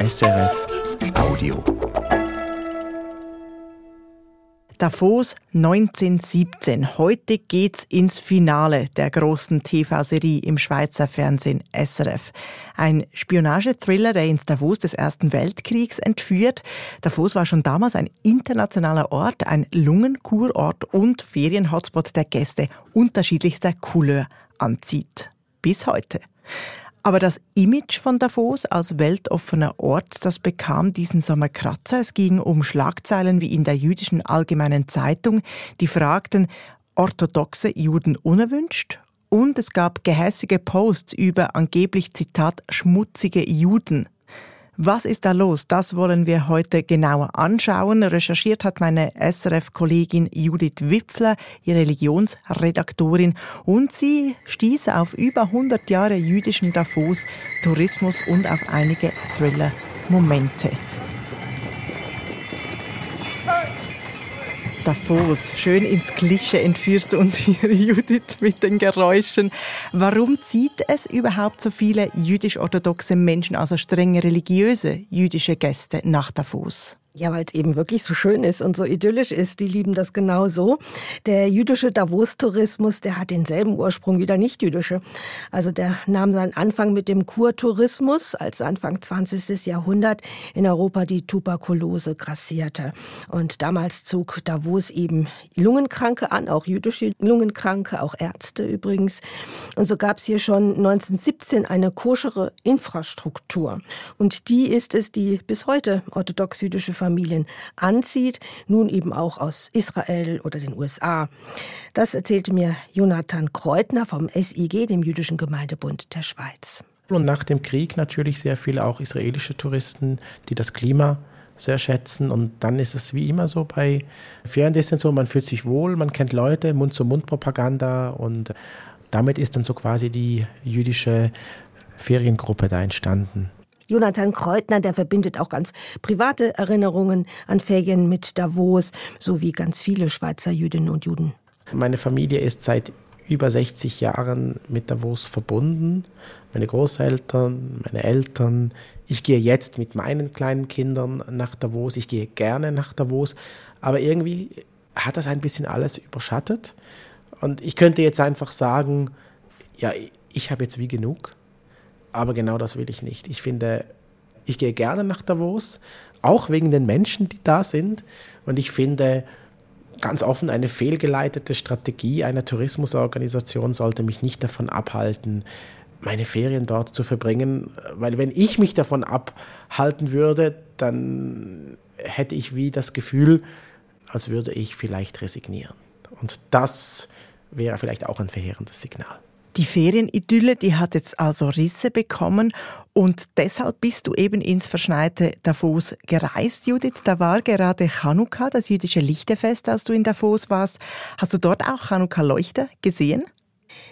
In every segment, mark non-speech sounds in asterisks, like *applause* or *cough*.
SRF Audio. Davos 1917. Heute geht's ins Finale der großen TV-Serie im Schweizer Fernsehen SRF. Ein Spionagethriller, der ins Davos des Ersten Weltkriegs entführt. Davos war schon damals ein internationaler Ort, ein Lungenkurort und Ferienhotspot der Gäste unterschiedlichster Couleur anzieht. Bis heute. Aber das Image von Davos als weltoffener Ort, das bekam diesen Sommer Kratzer. Es ging um Schlagzeilen wie in der jüdischen Allgemeinen Zeitung, die fragten, orthodoxe Juden unerwünscht? Und es gab gehässige Posts über angeblich, Zitat, schmutzige Juden. Was ist da los? Das wollen wir heute genauer anschauen. Recherchiert hat meine SRF-Kollegin Judith Wipfler, ihre Religionsredaktorin, und sie stieß auf über 100 Jahre jüdischen Davos, Tourismus und auf einige Thriller-Momente. Davos. Schön ins Klischee entführst du uns hier, *laughs* Judith, mit den Geräuschen. Warum zieht es überhaupt so viele jüdisch-orthodoxe Menschen, also strenge religiöse jüdische Gäste nach Davos? Ja, weil es eben wirklich so schön ist und so idyllisch ist. Die lieben das genau so. Der jüdische Davos-Tourismus, der hat denselben Ursprung wie der nicht-jüdische. Also der nahm seinen Anfang mit dem Kurtourismus, als Anfang 20. Jahrhundert in Europa die Tuberkulose grassierte. Und damals zog Davos eben Lungenkranke an, auch jüdische Lungenkranke, auch Ärzte übrigens. Und so gab es hier schon 1917 eine koschere Infrastruktur. Und die ist es, die bis heute orthodox-jüdische Familien anzieht, nun eben auch aus Israel oder den USA. Das erzählte mir Jonathan Kreutner vom SIG, dem Jüdischen Gemeindebund der Schweiz. Und nach dem Krieg natürlich sehr viele auch israelische Touristen, die das Klima sehr schätzen. Und dann ist es wie immer so bei Feriendestinationen, man fühlt sich wohl, man kennt Leute, Mund-zu-Mund-Propaganda und damit ist dann so quasi die jüdische Feriengruppe da entstanden. Jonathan Kreutner, der verbindet auch ganz private Erinnerungen an Ferien mit Davos, so wie ganz viele Schweizer Jüdinnen und Juden. Meine Familie ist seit über 60 Jahren mit Davos verbunden. Meine Großeltern, meine Eltern. Ich gehe jetzt mit meinen kleinen Kindern nach Davos. Ich gehe gerne nach Davos. Aber irgendwie hat das ein bisschen alles überschattet. Und ich könnte jetzt einfach sagen, ja, ich habe jetzt wie genug. Aber genau das will ich nicht. Ich finde, ich gehe gerne nach Davos, auch wegen den Menschen, die da sind. Und ich finde, ganz offen, eine fehlgeleitete Strategie einer Tourismusorganisation sollte mich nicht davon abhalten, meine Ferien dort zu verbringen. Weil wenn ich mich davon abhalten würde, dann hätte ich wie das Gefühl, als würde ich vielleicht resignieren. Und das wäre vielleicht auch ein verheerendes Signal. Die Ferienidylle, die hat jetzt also Risse bekommen und deshalb bist du eben ins verschneite Davos gereist, Judith. Da war gerade Chanukka, das jüdische Lichterfest, als du in Davos warst. Hast du dort auch Chanukka-Leuchter gesehen?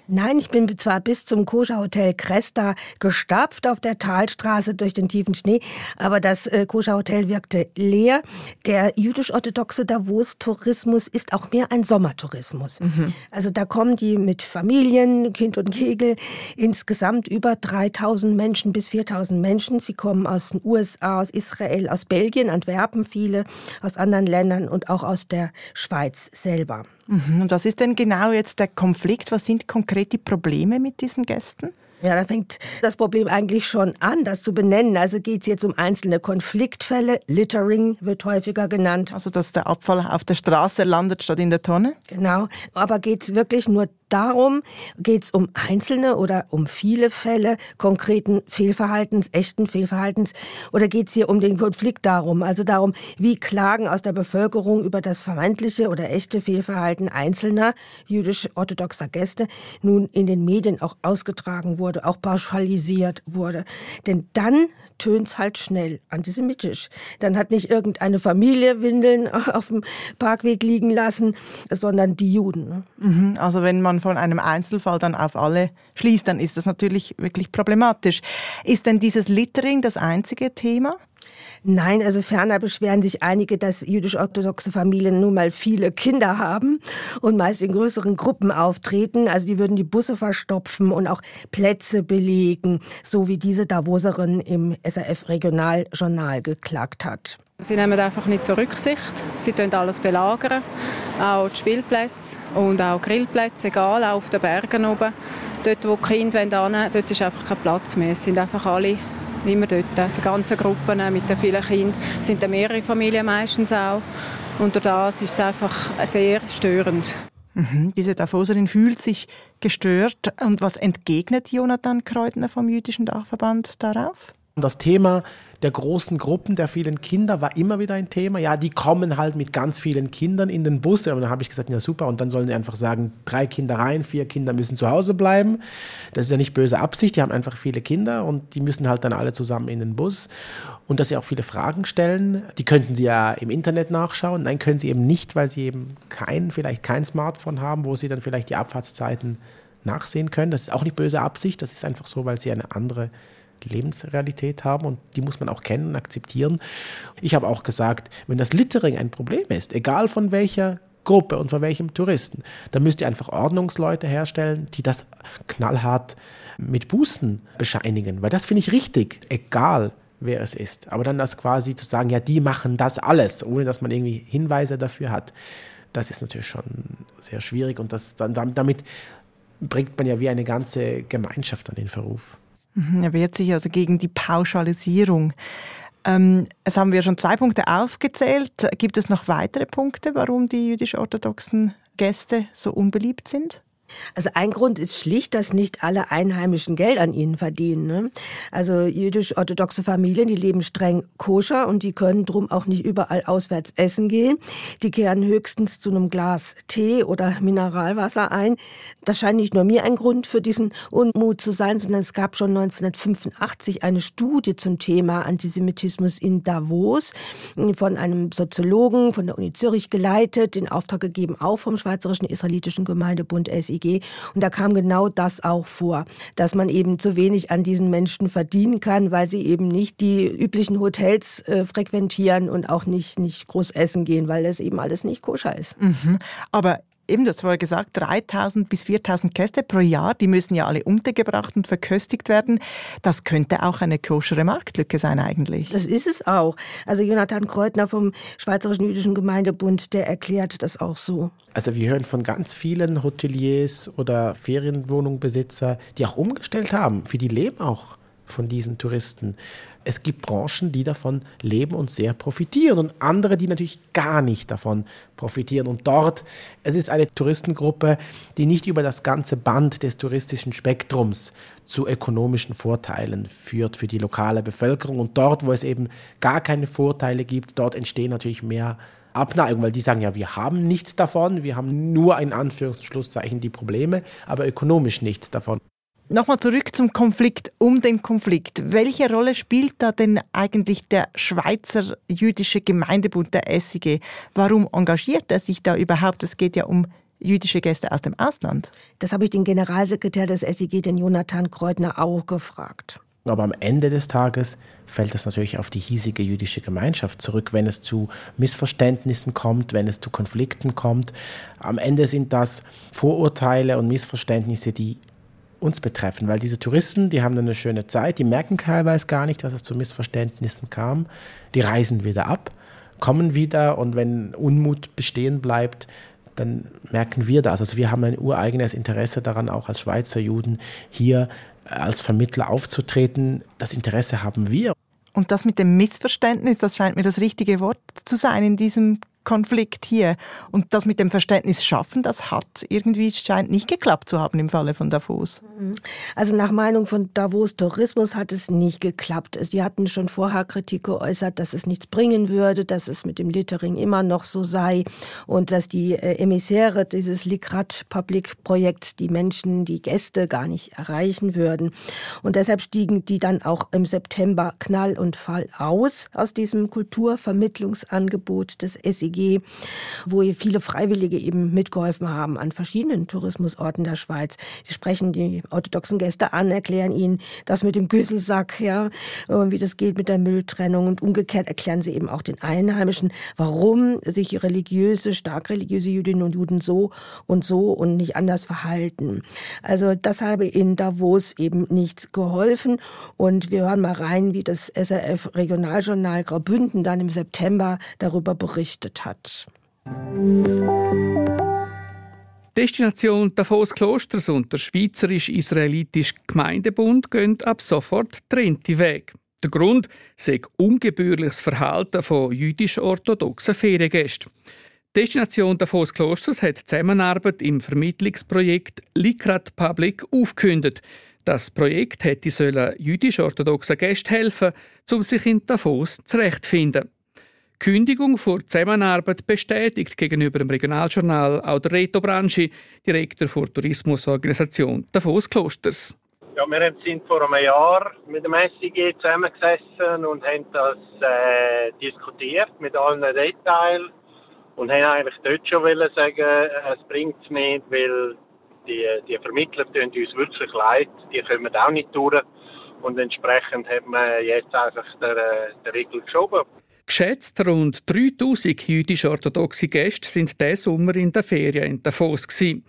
Nein, ich bin zwar bis zum Koscher Hotel Cresta gestapft auf der Talstraße durch den tiefen Schnee, aber das äh, Koscher Hotel wirkte leer. Der jüdisch-orthodoxe Davos-Tourismus ist auch mehr ein Sommertourismus. Mhm. Also da kommen die mit Familien, Kind und Kegel, insgesamt über 3000 Menschen bis 4000 Menschen. Sie kommen aus den USA, aus Israel, aus Belgien, Antwerpen viele, aus anderen Ländern und auch aus der Schweiz selber. Mhm. Und was ist denn genau jetzt der Konflikt? Was sind konkret die Probleme mit diesen Gästen? Ja, da fängt das Problem eigentlich schon an, das zu benennen. Also geht es jetzt um einzelne Konfliktfälle. Littering wird häufiger genannt. Also, dass der Abfall auf der Straße landet statt in der Tonne? Genau. Aber geht es wirklich nur darum, geht es um einzelne oder um viele Fälle konkreten Fehlverhaltens, echten Fehlverhaltens? Oder geht es hier um den Konflikt darum, also darum, wie Klagen aus der Bevölkerung über das vermeintliche oder echte Fehlverhalten einzelner jüdisch-orthodoxer Gäste nun in den Medien auch ausgetragen wurde, auch pauschalisiert wurde? Denn dann tönt es halt schnell antisemitisch. Dann hat nicht irgendeine Familie Windeln *laughs* auf dem Parkweg liegen lassen, sondern die Juden. Mhm. Also wenn man man von einem Einzelfall dann auf alle schließt, dann ist das natürlich wirklich problematisch. Ist denn dieses Littering das einzige Thema? Nein, also ferner beschweren sich einige, dass jüdisch-orthodoxe Familien nun mal viele Kinder haben und meist in größeren Gruppen auftreten. Also die würden die Busse verstopfen und auch Plätze belegen, so wie diese Davoserin im SRF-Regionaljournal geklagt hat. Sie nehmen einfach nicht zur Rücksicht. Sie tun alles belagern, auch die Spielplätze und auch Grillplätze, egal, auch auf den Bergen oben. Dort, wo die Kinder hin wollen, dort ist einfach kein Platz mehr. Es sind einfach alle immer dort. Die ganzen Gruppen mit den vielen Kindern sind dann mehrere Familien meistens auch. Und durch das ist es einfach sehr störend. Mhm. Diese Davoserin fühlt sich gestört. Und was entgegnet Jonathan Kreutner vom Jüdischen Dachverband darauf? Das Thema der großen Gruppen der vielen Kinder war immer wieder ein Thema. Ja, die kommen halt mit ganz vielen Kindern in den Bus. Und dann habe ich gesagt, ja super. Und dann sollen die einfach sagen, drei Kinder rein, vier Kinder müssen zu Hause bleiben. Das ist ja nicht böse Absicht. Die haben einfach viele Kinder und die müssen halt dann alle zusammen in den Bus. Und dass sie auch viele Fragen stellen. Die könnten sie ja im Internet nachschauen. Nein, können sie eben nicht, weil sie eben kein, vielleicht kein Smartphone haben, wo sie dann vielleicht die Abfahrtszeiten nachsehen können. Das ist auch nicht böse Absicht. Das ist einfach so, weil sie eine andere Lebensrealität haben und die muss man auch kennen und akzeptieren. Ich habe auch gesagt, wenn das Littering ein Problem ist, egal von welcher Gruppe und von welchem Touristen, dann müsst ihr einfach Ordnungsleute herstellen, die das knallhart mit Bußen bescheinigen, weil das finde ich richtig, egal wer es ist. Aber dann das quasi zu sagen, ja, die machen das alles, ohne dass man irgendwie Hinweise dafür hat, das ist natürlich schon sehr schwierig und das dann damit bringt man ja wie eine ganze Gemeinschaft an den Verruf. Mhm, er wehrt sich also gegen die Pauschalisierung. Ähm, es haben wir schon zwei Punkte aufgezählt. Gibt es noch weitere Punkte, warum die jüdisch-orthodoxen Gäste so unbeliebt sind? Also ein Grund ist schlicht, dass nicht alle Einheimischen Geld an ihnen verdienen. Ne? Also jüdisch-orthodoxe Familien, die leben streng koscher und die können drum auch nicht überall auswärts essen gehen. Die kehren höchstens zu einem Glas Tee oder Mineralwasser ein. Das scheint nicht nur mir ein Grund für diesen Unmut zu sein, sondern es gab schon 1985 eine Studie zum Thema Antisemitismus in Davos von einem Soziologen von der Uni Zürich geleitet, in Auftrag gegeben auch vom Schweizerischen Israelitischen Gemeindebund SI EG. Und da kam genau das auch vor, dass man eben zu wenig an diesen Menschen verdienen kann, weil sie eben nicht die üblichen Hotels äh, frequentieren und auch nicht, nicht groß essen gehen, weil das eben alles nicht koscher ist. Mhm. Aber eben, das war gesagt, 3000 bis 4000 Gäste pro Jahr, die müssen ja alle untergebracht und verköstigt werden. Das könnte auch eine koschere Marktlücke sein eigentlich. Das ist es auch. Also Jonathan Kreutner vom Schweizerischen Jüdischen Gemeindebund, der erklärt das auch so. Also wir hören von ganz vielen Hoteliers oder Ferienwohnungsbesitzer, die auch umgestellt haben. Für die leben auch von diesen Touristen es gibt Branchen, die davon leben und sehr profitieren und andere, die natürlich gar nicht davon profitieren. Und dort, es ist eine Touristengruppe, die nicht über das ganze Band des touristischen Spektrums zu ökonomischen Vorteilen führt für die lokale Bevölkerung. Und dort, wo es eben gar keine Vorteile gibt, dort entstehen natürlich mehr Abneigung, weil die sagen ja, wir haben nichts davon, wir haben nur in Anführungszeichen die Probleme, aber ökonomisch nichts davon. Nochmal zurück zum Konflikt um den Konflikt. Welche Rolle spielt da denn eigentlich der Schweizer jüdische Gemeindebund, der SIG? Warum engagiert er sich da überhaupt? Es geht ja um jüdische Gäste aus dem Ausland. Das habe ich den Generalsekretär des SIG, den Jonathan Kreutner, auch gefragt. Aber am Ende des Tages fällt das natürlich auf die hiesige jüdische Gemeinschaft zurück, wenn es zu Missverständnissen kommt, wenn es zu Konflikten kommt. Am Ende sind das Vorurteile und Missverständnisse, die uns betreffen, weil diese Touristen, die haben eine schöne Zeit, die merken teilweise gar nicht, dass es zu Missverständnissen kam, die reisen wieder ab, kommen wieder und wenn Unmut bestehen bleibt, dann merken wir das. Also wir haben ein ureigenes Interesse daran, auch als Schweizer Juden hier als Vermittler aufzutreten. Das Interesse haben wir. Und das mit dem Missverständnis, das scheint mir das richtige Wort zu sein in diesem Konflikt hier. Und das mit dem Verständnis schaffen, das hat irgendwie scheint nicht geklappt zu haben im Falle von Davos. Mhm. Also nach Meinung von Davos Tourismus hat es nicht geklappt. Sie hatten schon vorher Kritik geäußert, dass es nichts bringen würde, dass es mit dem Littering immer noch so sei und dass die äh, Emissäre dieses Likrat Public Projekts die Menschen, die Gäste gar nicht erreichen würden. Und deshalb stiegen die dann auch im September Knall und Fall aus aus diesem Kulturvermittlungsangebot des SEG SEG, wo viele Freiwillige eben mitgeholfen haben an verschiedenen Tourismusorten der Schweiz. Sie sprechen die orthodoxen Gäste an, erklären ihnen das mit dem Güsselsack, ja, wie das geht mit der Mülltrennung und umgekehrt erklären sie eben auch den Einheimischen, warum sich religiöse, stark religiöse Jüdinnen und Juden so und so und nicht anders verhalten. Also das habe in Davos eben nichts geholfen und wir hören mal rein, wie das SRF Regionaljournal Graubünden dann im September darüber berichtet hat. Destination Davos Klosters und der Schweizerisch-Israelitische Gemeindebund gehen ab sofort trennte Weg. Der Grund sei ungebührliches Verhalten von jüdisch-orthodoxen Feriengästen. Destination Davos Klosters hat die Zusammenarbeit im Vermittlungsprojekt Likrat Public aufgekündigt. Das Projekt hätte jüdisch-orthodoxen Gästen helfen, um sich in Davos zurechtzufinden. Kündigung vor Zusammenarbeit bestätigt gegenüber dem Regionaljournal auch der Reto Branchi, Direktor der Tourismusorganisation Davos Klosters. Ja, wir sind vor einem Jahr mit dem SIG zusammengesessen und haben das äh, diskutiert mit allen Details und haben eigentlich dort schon wollen sagen, es bringt es nicht, weil die, die Vermittler tun uns wirklich leid, die kommen auch nicht durch und entsprechend hat man jetzt einfach den, den Riegel geschoben. Geschätzt rund 3000 jüdisch-orthodoxe Gäste sind diesen Sommer in der Ferien in Davos. Gewesen.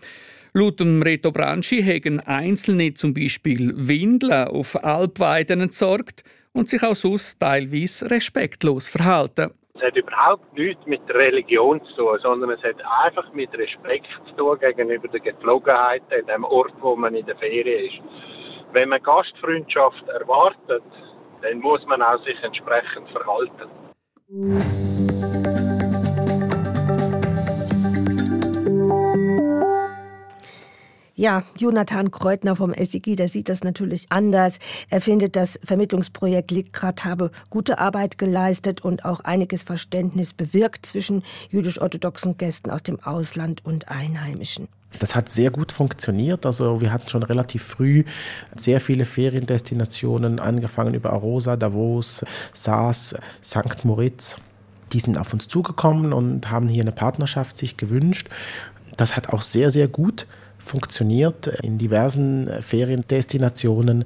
Laut dem Reto Branchi haben Einzelne zum Beispiel Windeln auf Alpweiden entsorgt und sich auch sonst teilweise respektlos verhalten. Es hat überhaupt nichts mit Religion zu tun, sondern es hat einfach mit Respekt zu tun gegenüber den Gepflogenheiten in dem Ort, wo man in der Ferien ist. Wenn man Gastfreundschaft erwartet, dann muss man auch sich entsprechend verhalten. Ja, Jonathan Kreutner vom SIG, der sieht das natürlich anders. Er findet, das Vermittlungsprojekt Likrat habe gute Arbeit geleistet und auch einiges Verständnis bewirkt zwischen jüdisch-orthodoxen Gästen aus dem Ausland und Einheimischen. Das hat sehr gut funktioniert. Also wir hatten schon relativ früh sehr viele Feriendestinationen, angefangen über Arosa, Davos, Saas, St. Moritz. Die sind auf uns zugekommen und haben hier eine Partnerschaft sich gewünscht. Das hat auch sehr, sehr gut funktioniert in diversen Feriendestinationen.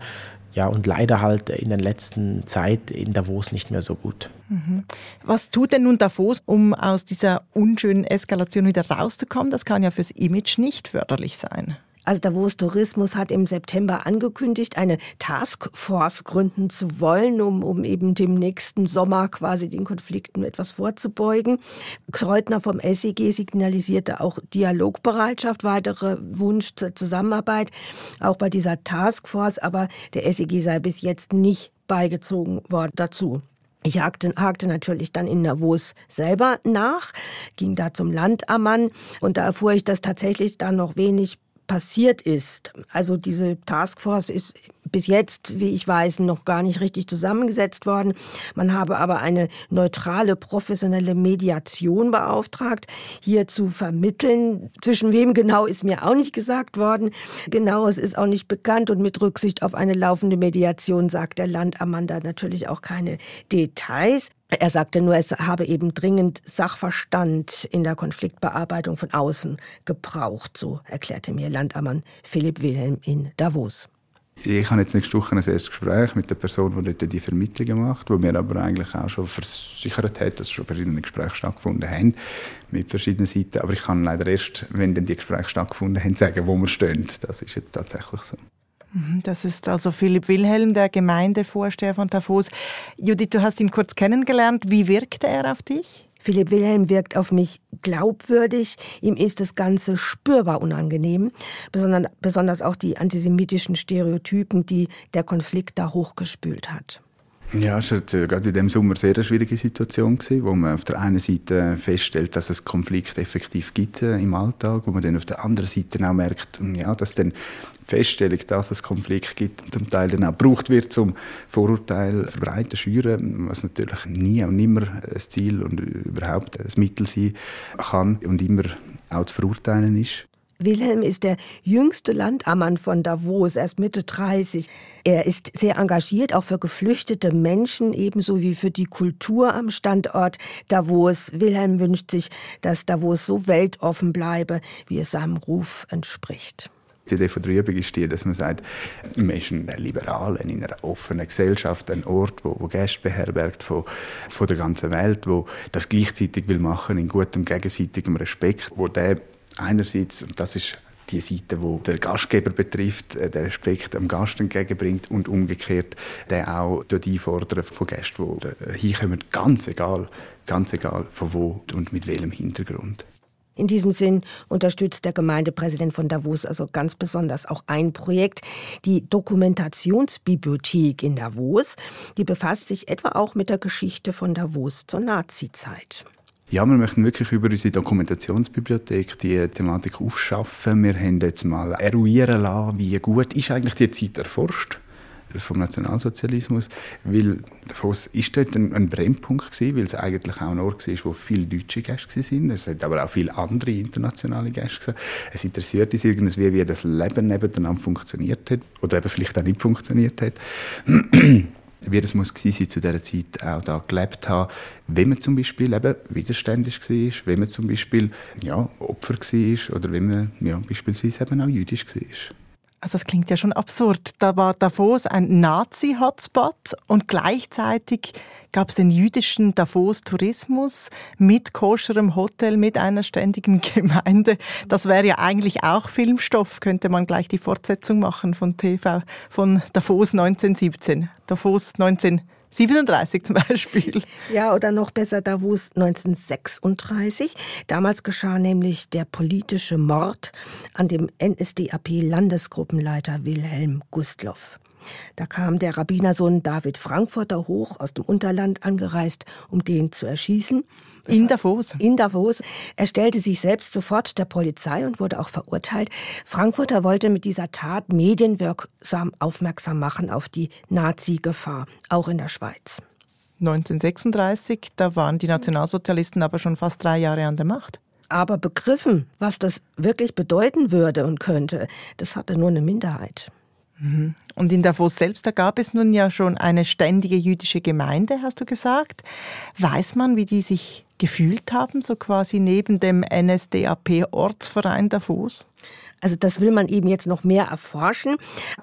Ja, und leider halt in der letzten Zeit in Davos nicht mehr so gut. Mhm. Was tut denn nun Davos, um aus dieser unschönen Eskalation wieder rauszukommen? Das kann ja fürs Image nicht förderlich sein. Also Davos Tourismus hat im September angekündigt, eine Taskforce gründen zu wollen, um, um eben dem nächsten Sommer quasi den Konflikten etwas vorzubeugen. Kreutner vom SEG signalisierte auch Dialogbereitschaft, weitere Wunsch zur Zusammenarbeit, auch bei dieser Taskforce, aber der SEG sei bis jetzt nicht beigezogen worden dazu. Ich hakte, hakte natürlich dann in Davos selber nach, ging da zum Landammann und da erfuhr ich, dass tatsächlich da noch wenig passiert ist. Also diese Taskforce ist bis jetzt, wie ich weiß, noch gar nicht richtig zusammengesetzt worden. Man habe aber eine neutrale, professionelle Mediation beauftragt, hier zu vermitteln. Zwischen wem genau ist mir auch nicht gesagt worden. Genau, es ist auch nicht bekannt und mit Rücksicht auf eine laufende Mediation sagt der Landamanda natürlich auch keine Details. Er sagte nur, es habe eben dringend Sachverstand in der Konfliktbearbeitung von außen gebraucht, so erklärte mir Landammann Philipp Wilhelm in Davos. Ich habe jetzt nächste Woche ein erstes Gespräch mit der Person, die dort die Vermittlungen macht, wo mir aber eigentlich auch schon versichert hat, dass schon verschiedene Gespräche stattgefunden haben mit verschiedenen Seiten. Aber ich kann leider erst, wenn dann die Gespräche stattgefunden haben, sagen, wo wir stehen. Das ist jetzt tatsächlich so. Mhm, das ist also Philipp Wilhelm, der Gemeindevorsteher von Davos. Judith, du hast ihn kurz kennengelernt. Wie wirkte er auf dich? Philipp Wilhelm wirkt auf mich glaubwürdig. Ihm ist das Ganze spürbar unangenehm. Besonders auch die antisemitischen Stereotypen, die der Konflikt da hochgespült hat. Ja, es war gerade in diesem Sommer eine sehr schwierige Situation, wo man auf der einen Seite feststellt, dass es Konflikte effektiv gibt äh, im Alltag, wo man dann auf der anderen Seite auch merkt, ja, dass dann Feststellung, dass es Konflikte gibt, zum Teil dann auch gebraucht wird, um Vorurteile verbreiten, schüren, was natürlich nie und nimmer ein Ziel und überhaupt ein Mittel sein kann und immer auch zu verurteilen ist. Wilhelm ist der jüngste Landammann von Davos, erst Mitte 30. Er ist sehr engagiert, auch für geflüchtete Menschen, ebenso wie für die Kultur am Standort Davos. Wilhelm wünscht sich, dass Davos so weltoffen bleibe, wie es seinem Ruf entspricht. Die Idee von der Übung ist die, dass man sagt, man ist ein Liberaler in einer offenen Gesellschaft, ein Ort, wo, wo Gäste beherbergt von, von der ganzen Welt, wo das gleichzeitig will machen in gutem gegenseitigem Respekt, wo der einerseits, und das ist die Seite, wo der Gastgeber betrifft, äh, den Respekt am Gast entgegenbringt und umgekehrt der auch dort einfordern von Gästen, die hinkommen, ganz egal, ganz egal von wo und mit welchem Hintergrund. In diesem Sinn unterstützt der Gemeindepräsident von Davos also ganz besonders auch ein Projekt, die Dokumentationsbibliothek in Davos. Die befasst sich etwa auch mit der Geschichte von Davos zur Nazizeit. Ja, wir möchten wirklich über unsere Dokumentationsbibliothek die Thematik aufschaffen. Wir haben jetzt mal eruieren lassen, wie gut ist eigentlich die Zeit erforscht vom Nationalsozialismus, weil Davos ist dort ein, ein Brennpunkt gewesen, weil es eigentlich auch ein Ort war, wo viele deutsche Gäste sind. Es hat aber auch viele andere internationale Gäste gesagt. Es interessiert uns irgendwie, wie das Leben nebeneinander funktioniert hat oder eben vielleicht auch nicht funktioniert hat *clears throat* wie das muss sein, zu dieser Zeit auch da gelebt haben, wenn man zum Beispiel eben widerständig war, wenn man zum Beispiel ja, Opfer war oder wenn man ja, beispielsweise eben auch jüdisch war. Also das klingt ja schon absurd. Da war Davos ein Nazi-Hotspot und gleichzeitig gab es den jüdischen Davos-Tourismus mit koscherem Hotel, mit einer ständigen *laughs* Gemeinde. Das wäre ja eigentlich auch Filmstoff, könnte man gleich die Fortsetzung machen von TV, von Davos 1917. Davos 1917. 37 zum Beispiel. *laughs* Ja, oder noch besser Davos 1936. Damals geschah nämlich der politische Mord an dem NSDAP-Landesgruppenleiter Wilhelm Gustloff. Da kam der Rabbinersohn David Frankfurter hoch aus dem Unterland angereist, um den zu erschießen. In Davos. In Davos. Er stellte sich selbst sofort der Polizei und wurde auch verurteilt. Frankfurter wollte mit dieser Tat medienwirksam aufmerksam machen auf die Nazi-Gefahr, auch in der Schweiz. 1936, da waren die Nationalsozialisten aber schon fast drei Jahre an der Macht. Aber begriffen, was das wirklich bedeuten würde und könnte, das hatte nur eine Minderheit. Mhm. Und in Davos selbst, da gab es nun ja schon eine ständige jüdische Gemeinde, hast du gesagt. Weiß man, wie die sich gefühlt haben, so quasi neben dem NSDAP-Ortsverein Davos? Also das will man eben jetzt noch mehr erforschen.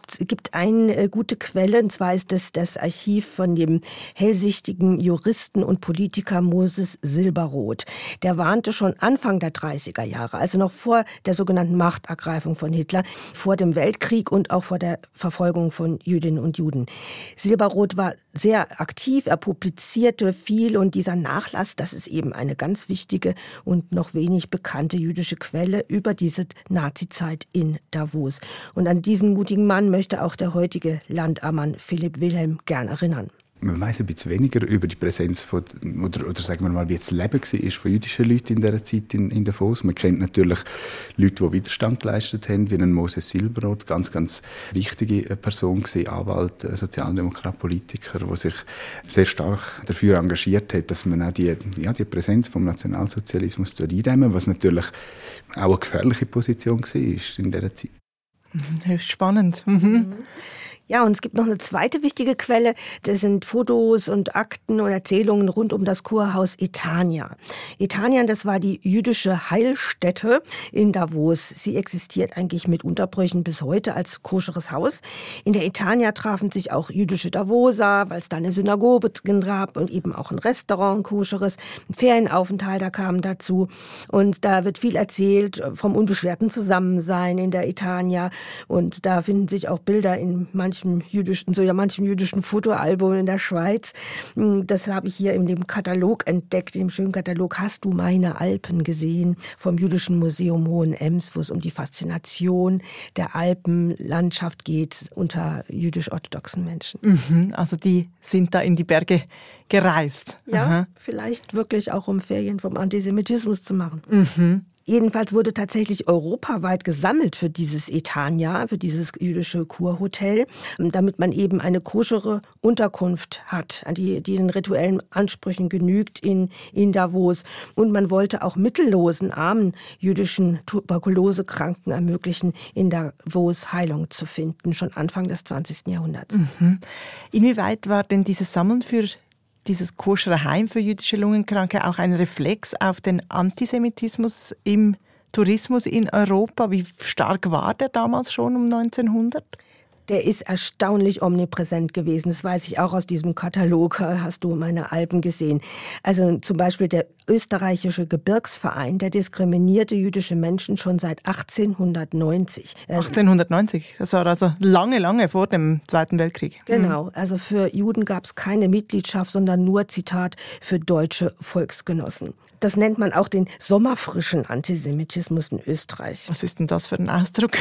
Es gibt eine äh, gute Quelle, und zwar ist das das Archiv von dem hellsichtigen Juristen und Politiker Moses Silberroth. Der warnte schon Anfang der 30er Jahre, also noch vor der sogenannten Machtergreifung von Hitler, vor dem Weltkrieg und auch vor der Verfolgung von Jüdinnen und Juden. Silberroth war sehr aktiv, er publizierte viel und dieser Nachlass, das ist eben eine ganz wichtige und noch wenig bekannte jüdische Quelle über diese Nazizeit in Davos. Und an diesen mutigen Mann möchte auch der heutige Landammann Philipp Wilhelm gern erinnern man weiß ein bisschen weniger über die Präsenz von, oder, oder sagen wir mal, wie das Leben war von jüdischen Leuten in dieser Zeit in, in Davos. Man kennt natürlich Leute, die Widerstand geleistet haben, wie ein Moses Silberroth, ganz, ganz wichtige Person gewesen, Anwalt, äh, Sozialdemokrat, Politiker, der sich sehr stark dafür engagiert hat, dass man auch die, ja, die Präsenz vom Nationalsozialismus eindämmen was natürlich auch eine gefährliche Position war in dieser Zeit. Höchst spannend. Mhm. Ja, und es gibt noch eine zweite wichtige Quelle. Das sind Fotos und Akten und Erzählungen rund um das Kurhaus Etania. Etania, das war die jüdische Heilstätte in Davos. Sie existiert eigentlich mit Unterbrüchen bis heute als koscheres Haus. In der Etania trafen sich auch jüdische Davoser, weil es da eine Synagoge gab und eben auch ein Restaurant, ein koscheres. Ein Ferienaufenthalt, da kam dazu. Und da wird viel erzählt vom unbeschwerten Zusammensein in der Etania. Und da finden sich auch Bilder in manchen manchen jüdischen, so ja manchen jüdischen Fotoalbum in der Schweiz. Hm, das habe ich hier in dem Katalog entdeckt, in dem schönen Katalog Hast du meine Alpen gesehen vom Jüdischen Museum Hohenems, wo es um die Faszination der Alpenlandschaft geht unter jüdisch-orthodoxen Menschen. Mhm, also die sind da in die Berge gereist. Ja, Aha. vielleicht wirklich auch um Ferien vom Antisemitismus zu machen. Mhm. Jedenfalls wurde tatsächlich europaweit gesammelt für dieses Etania, für dieses jüdische Kurhotel, damit man eben eine koschere Unterkunft hat, die, die den rituellen Ansprüchen genügt in, in Davos. Und man wollte auch mittellosen, armen jüdischen Tuberkulosekranken ermöglichen, in Davos Heilung zu finden, schon Anfang des 20. Jahrhunderts. Mhm. Inwieweit war denn dieses Sammeln für dieses koschere Heim für jüdische Lungenkranke auch ein Reflex auf den Antisemitismus im Tourismus in Europa? Wie stark war der damals schon um 1900? Der ist erstaunlich omnipräsent gewesen. Das weiß ich auch aus diesem Katalog, hast du meine Alben gesehen. Also zum Beispiel der österreichische Gebirgsverein, der diskriminierte jüdische Menschen schon seit 1890. 1890, das war also lange, lange vor dem Zweiten Weltkrieg. Genau, also für Juden gab es keine Mitgliedschaft, sondern nur, Zitat, für deutsche Volksgenossen. Das nennt man auch den sommerfrischen Antisemitismus in Österreich. Was ist denn das für ein Ausdruck?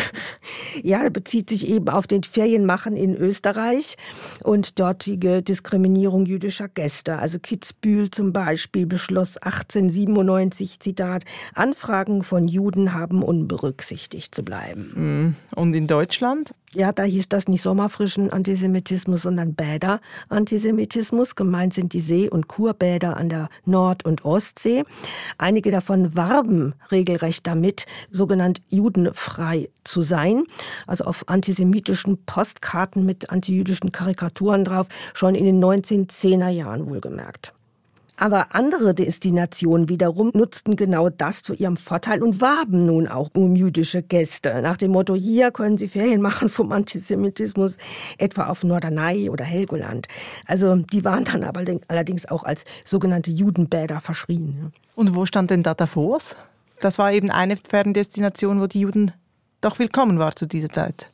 Ja, bezieht sich eben auf den Ferienmachen in Österreich und dortige Diskriminierung jüdischer Gäste. Also Kitzbühel zum Beispiel beschloss 1897, Zitat, Anfragen von Juden haben unberücksichtigt zu bleiben. Hm. Und in Deutschland? Ja, da hieß das nicht sommerfrischen Antisemitismus, sondern Bäder-Antisemitismus. Gemeint sind die See- und Kurbäder an der Nord- und Ostsee. Einige davon warben regelrecht damit, sogenannt judenfrei zu sein. Also auf antisemitischen Postkarten mit antijüdischen Karikaturen drauf, schon in den 1910er Jahren wohlgemerkt. Aber andere Destinationen wiederum nutzten genau das zu ihrem Vorteil und warben nun auch um jüdische Gäste. Nach dem Motto, hier können Sie Ferien machen vom Antisemitismus, etwa auf Norderney oder Helgoland. Also die waren dann aber allerdings auch als sogenannte Judenbäder verschrien. Und wo stand denn da? Das war eben eine Feriendestination, wo die Juden doch willkommen war zu dieser Zeit.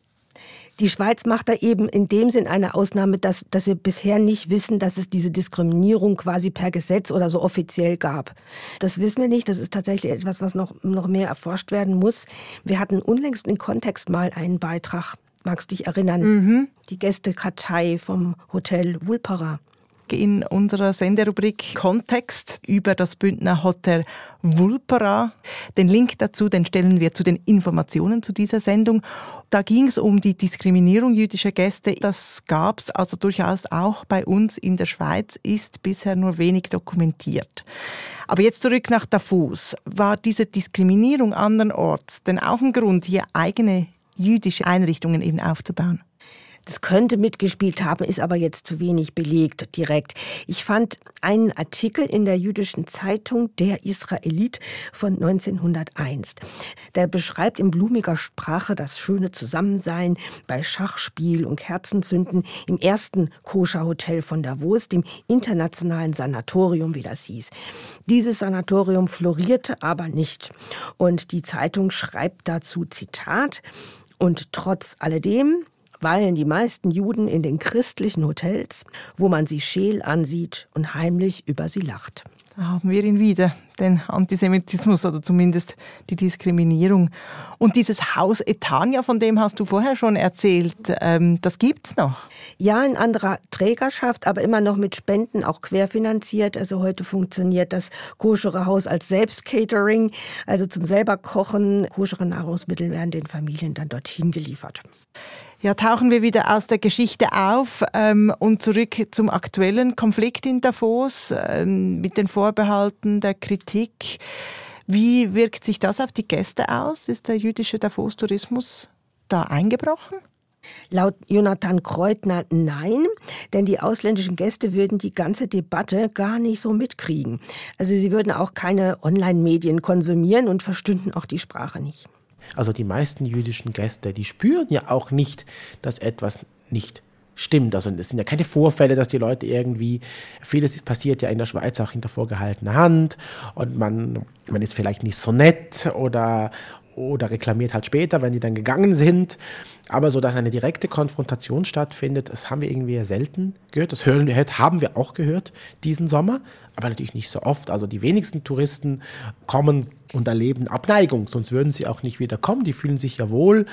Die Schweiz macht da eben in dem Sinn eine Ausnahme, dass, dass wir bisher nicht wissen, dass es diese Diskriminierung quasi per Gesetz oder so offiziell gab. Das wissen wir nicht. Das ist tatsächlich etwas, was noch, noch mehr erforscht werden muss. Wir hatten unlängst im Kontext mal einen Beitrag, magst dich erinnern? Mhm. Die Gästekartei vom Hotel Wulpera in unserer Senderubrik Kontext über das Bündner Hotel Vulpera. Den Link dazu, den stellen wir zu den Informationen zu dieser Sendung. Da ging es um die Diskriminierung jüdischer Gäste. Das gab es also durchaus auch bei uns in der Schweiz, ist bisher nur wenig dokumentiert. Aber jetzt zurück nach Davos. War diese Diskriminierung andernorts denn auch ein Grund, hier eigene jüdische Einrichtungen eben aufzubauen? Das könnte mitgespielt haben, ist aber jetzt zu wenig belegt direkt. Ich fand einen Artikel in der jüdischen Zeitung Der Israelit von 1901. Der beschreibt in blumiger Sprache das schöne Zusammensein bei Schachspiel und Kerzenzünden im ersten Koscher-Hotel von Davos, dem internationalen Sanatorium, wie das hieß. Dieses Sanatorium florierte aber nicht. Und die Zeitung schreibt dazu Zitat, und trotz alledem weilen die meisten Juden in den christlichen Hotels, wo man sie scheel ansieht und heimlich über sie lacht. Da haben wir ihn wieder, den Antisemitismus oder zumindest die Diskriminierung. Und dieses Haus Etania, von dem hast du vorher schon erzählt, ähm, das gibt's noch? Ja, in anderer Trägerschaft, aber immer noch mit Spenden, auch querfinanziert. Also heute funktioniert das koschere Haus als Selbstcatering, also zum selber Kochen. Koschere Nahrungsmittel werden den Familien dann dorthin geliefert. Ja, tauchen wir wieder aus der Geschichte auf ähm, und zurück zum aktuellen Konflikt in Davos ähm, mit den Vorbehalten der Kritik. Wie wirkt sich das auf die Gäste aus? Ist der jüdische Davos-Tourismus da eingebrochen? Laut Jonathan Kreutner nein, denn die ausländischen Gäste würden die ganze Debatte gar nicht so mitkriegen. Also sie würden auch keine Online-Medien konsumieren und verstünden auch die Sprache nicht. Also die meisten jüdischen Gäste, die spüren ja auch nicht, dass etwas nicht stimmt. Also es sind ja keine Vorfälle, dass die Leute irgendwie, vieles passiert ja in der Schweiz auch hinter vorgehaltener Hand und man, man ist vielleicht nicht so nett oder, oder reklamiert halt später, wenn die dann gegangen sind. Aber so, dass eine direkte Konfrontation stattfindet, das haben wir irgendwie selten gehört. Das hören, haben wir auch gehört diesen Sommer, aber natürlich nicht so oft. Also die wenigsten Touristen kommen und erleben Abneigung, sonst würden sie auch nicht wieder kommen. Die fühlen sich ja wohl.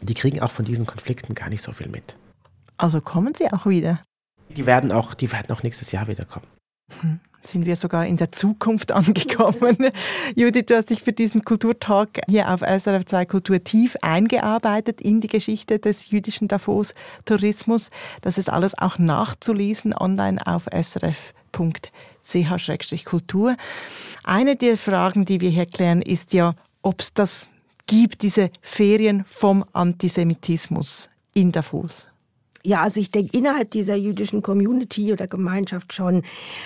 Die kriegen auch von diesen Konflikten gar nicht so viel mit. Also kommen sie auch wieder? Die werden auch, die werden auch nächstes Jahr wieder kommen. Sind wir sogar in der Zukunft angekommen. *laughs* Judith, du hast dich für diesen Kulturtag hier auf SRF 2 Kultur tief eingearbeitet in die Geschichte des jüdischen Davos-Tourismus. Das ist alles auch nachzulesen online auf srf.ch-kultur. Eine der Fragen, die wir hier klären, ist ja, ob es das gibt, diese Ferien vom Antisemitismus in Davos. Ja, also ich denke innerhalb dieser jüdischen Community oder Gemeinschaft schon.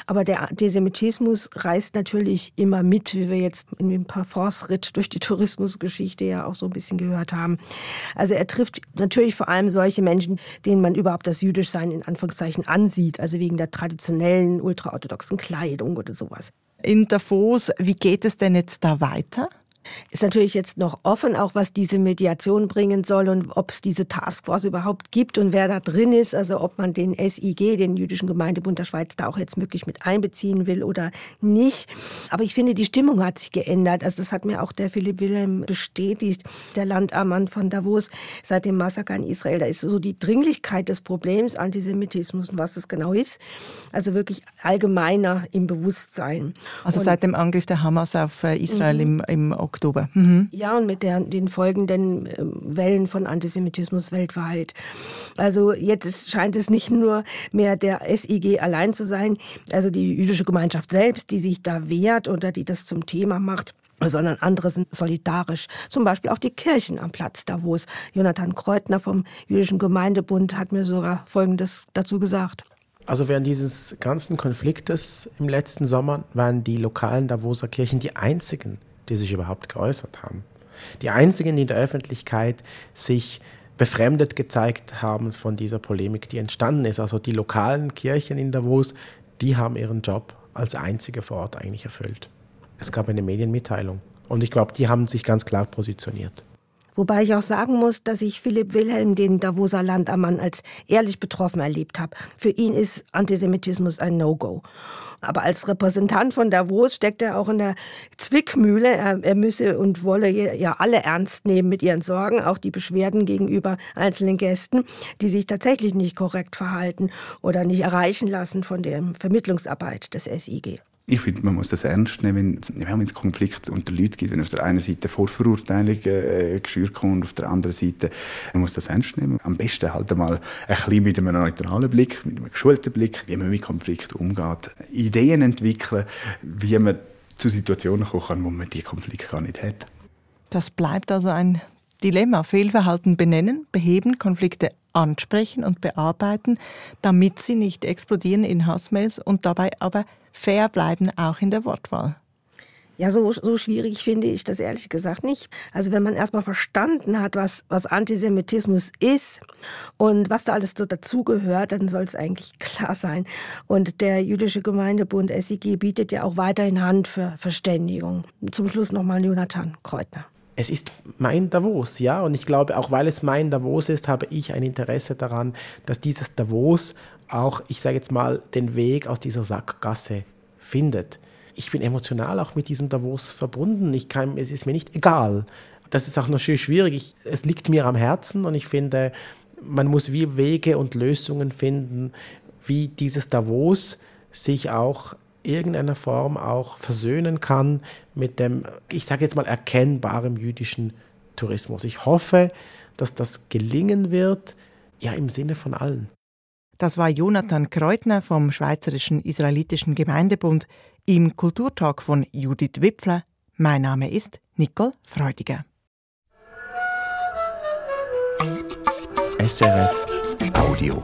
Aber der Antisemitismus reist natürlich immer mit, wie wir jetzt in dem Parforce-Ritt durch die Tourismusgeschichte ja auch so ein bisschen gehört haben. Also er trifft natürlich vor allem solche Menschen, denen man überhaupt das Jüdischsein in Anführungszeichen ansieht, also wegen der traditionellen ultraorthodoxen Kleidung oder sowas. In Davos, wie geht es denn jetzt da weiter? Ist natürlich jetzt noch offen, auch was diese Mediation bringen soll und ob es diese Taskforce überhaupt gibt und wer da drin ist, also ob man den SIG, den Jüdischen Gemeindebund der Schweiz, da auch jetzt wirklich mit einbeziehen will oder nicht. Aber ich finde, die Stimmung hat sich geändert. Also das hat mir auch der Philipp Wilhelm bestätigt, der Landammann von Davos, seit dem Massaker in Israel. Da ist so die Dringlichkeit des Problems Antisemitismus und was es genau ist. Also wirklich allgemeiner im Bewusstsein. Also und seit dem Angriff der Hamas auf äh, Israel mhm. im, im Oktober Oktober. Mhm. Ja, und mit der, den folgenden ähm, Wellen von Antisemitismus weltweit. Also jetzt ist, scheint es nicht nur mehr der SIG allein zu sein, also die jüdische Gemeinschaft selbst, die sich da wehrt oder die das zum Thema macht sondern andere sind solidarisch. Zum Beispiel auch die Kirchen am Platz da, wo es Jonathan Kreutner vom Jüdischen Gemeindebund hat mir sogar Folgendes dazu gesagt. Also während dieses ganzen Konfliktes im letzten Sommer waren die lokalen Davoser Kirchen die einzigen, die sich überhaupt geäußert haben. Die einzigen, die in der Öffentlichkeit sich befremdet gezeigt haben von dieser Polemik, die entstanden ist. Also die lokalen Kirchen in Davos, die haben ihren Job als einzige vor Ort eigentlich erfüllt. Es gab eine Medienmitteilung und ich glaube, die haben sich ganz klar positioniert. Wobei ich auch sagen muss, dass ich Philipp Wilhelm, den Davoser Landammann, als ehrlich betroffen erlebt habe. Für ihn ist Antisemitismus ein No-Go. Aber als Repräsentant von Davos steckt er auch in der Zwickmühle. Er, er müsse und wolle ja alle ernst nehmen mit ihren Sorgen, auch die Beschwerden gegenüber einzelnen Gästen, die sich tatsächlich nicht korrekt verhalten oder nicht erreichen lassen von der Vermittlungsarbeit des SIG. Ich finde, man muss das ernst nehmen, wenn es Konflikt unter Leuten gibt, wenn auf der einen Seite Vorverurteilung äh, geschürt kommt, auf der anderen Seite, man muss das ernst nehmen. Am besten halt einmal ein bisschen mit einem neutralen Blick, mit einem geschulten Blick, wie man mit Konflikten umgeht. Ideen entwickeln, wie man zu Situationen kommen kann, wo man die Konflikte gar nicht hat. Das bleibt also ein Dilemma. Fehlverhalten benennen, beheben, Konflikte ansprechen und bearbeiten, damit sie nicht explodieren in Hassmails und dabei aber fair bleiben, auch in der Wortwahl. Ja, so, so schwierig finde ich das ehrlich gesagt nicht. Also wenn man erstmal verstanden hat, was, was Antisemitismus ist und was da alles dazugehört, dann soll es eigentlich klar sein. Und der jüdische Gemeindebund SIG bietet ja auch weiterhin Hand für Verständigung. Zum Schluss nochmal Jonathan Kreutner es ist mein Davos, ja. Und ich glaube, auch weil es mein Davos ist, habe ich ein Interesse daran, dass dieses Davos auch, ich sage jetzt mal, den Weg aus dieser Sackgasse findet. Ich bin emotional auch mit diesem Davos verbunden. Ich kann, es ist mir nicht egal. Das ist auch noch schwierig. Ich, es liegt mir am Herzen und ich finde, man muss wie Wege und Lösungen finden, wie dieses Davos sich auch irgendeiner Form auch versöhnen kann mit dem, ich sage jetzt mal, erkennbaren jüdischen Tourismus. Ich hoffe, dass das gelingen wird, ja im Sinne von allen. Das war Jonathan Kreutner vom Schweizerischen Israelitischen Gemeindebund im Kulturtalk von Judith Wipfler. Mein Name ist Nicole Freudiger. SRF Audio.